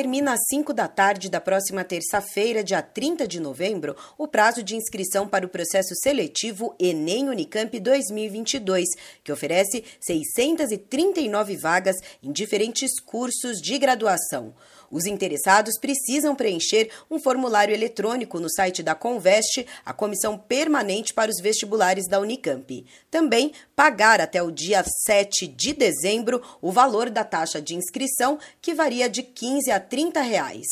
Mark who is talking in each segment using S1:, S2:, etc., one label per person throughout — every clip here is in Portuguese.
S1: Termina às 5 da tarde da próxima terça-feira, dia 30 de novembro, o prazo de inscrição para o processo seletivo Enem Unicamp 2022, que oferece 639 vagas em diferentes cursos de graduação. Os interessados precisam preencher um formulário eletrônico no site da Conveste, a comissão permanente para os vestibulares da Unicamp. Também pagar até o dia 7 de dezembro o valor da taxa de inscrição, que varia de 15 a 30 reais.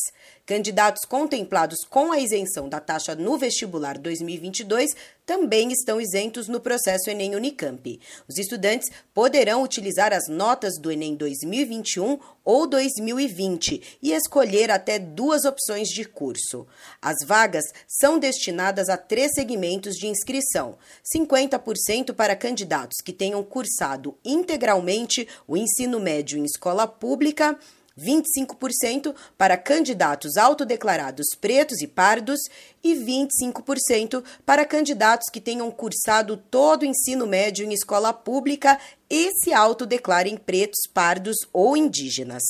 S1: Candidatos contemplados com a isenção da taxa no vestibular 2022 também estão isentos no processo Enem Unicamp. Os estudantes poderão utilizar as notas do Enem 2021 ou 2020 e escolher até duas opções de curso. As vagas são destinadas a três segmentos de inscrição: 50% para candidatos que tenham cursado integralmente o ensino médio em escola pública 25% para candidatos autodeclarados pretos e pardos e 25% para candidatos que tenham cursado todo o ensino médio em escola pública e se autodeclarem pretos, pardos ou indígenas.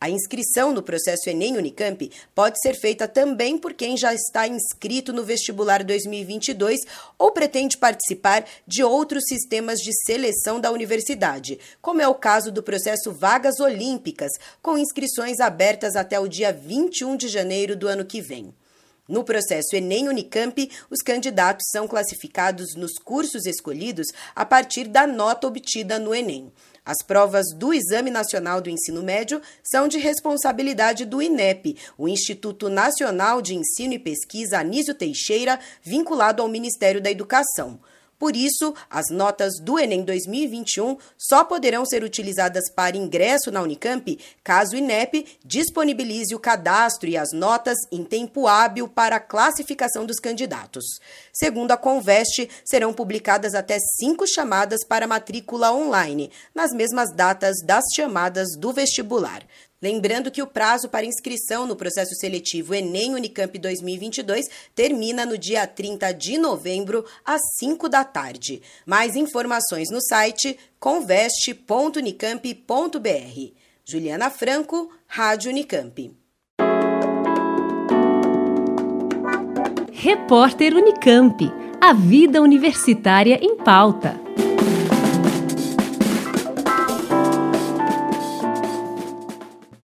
S1: A inscrição no processo Enem Unicamp pode ser feita também por quem já está inscrito no vestibular 2022 ou pretende participar de outros sistemas de seleção da universidade, como é o caso do processo Vagas Olímpicas, com inscrições abertas até o dia 21 de janeiro do ano que vem. No processo Enem Unicamp, os candidatos são classificados nos cursos escolhidos a partir da nota obtida no Enem. As provas do Exame Nacional do Ensino Médio são de responsabilidade do INEP, o Instituto Nacional de Ensino e Pesquisa Anísio Teixeira, vinculado ao Ministério da Educação. Por isso, as notas do Enem 2021 só poderão ser utilizadas para ingresso na Unicamp caso o INEP disponibilize o cadastro e as notas em tempo hábil para a classificação dos candidatos. Segundo a Conveste, serão publicadas até cinco chamadas para matrícula online, nas mesmas datas das chamadas do vestibular. Lembrando que o prazo para inscrição no processo seletivo Enem Unicamp 2022 termina no dia 30 de novembro, às 5 da tarde. Mais informações no site conveste.unicamp.br. Juliana Franco, Rádio Unicamp.
S2: Repórter Unicamp. A vida universitária em pauta.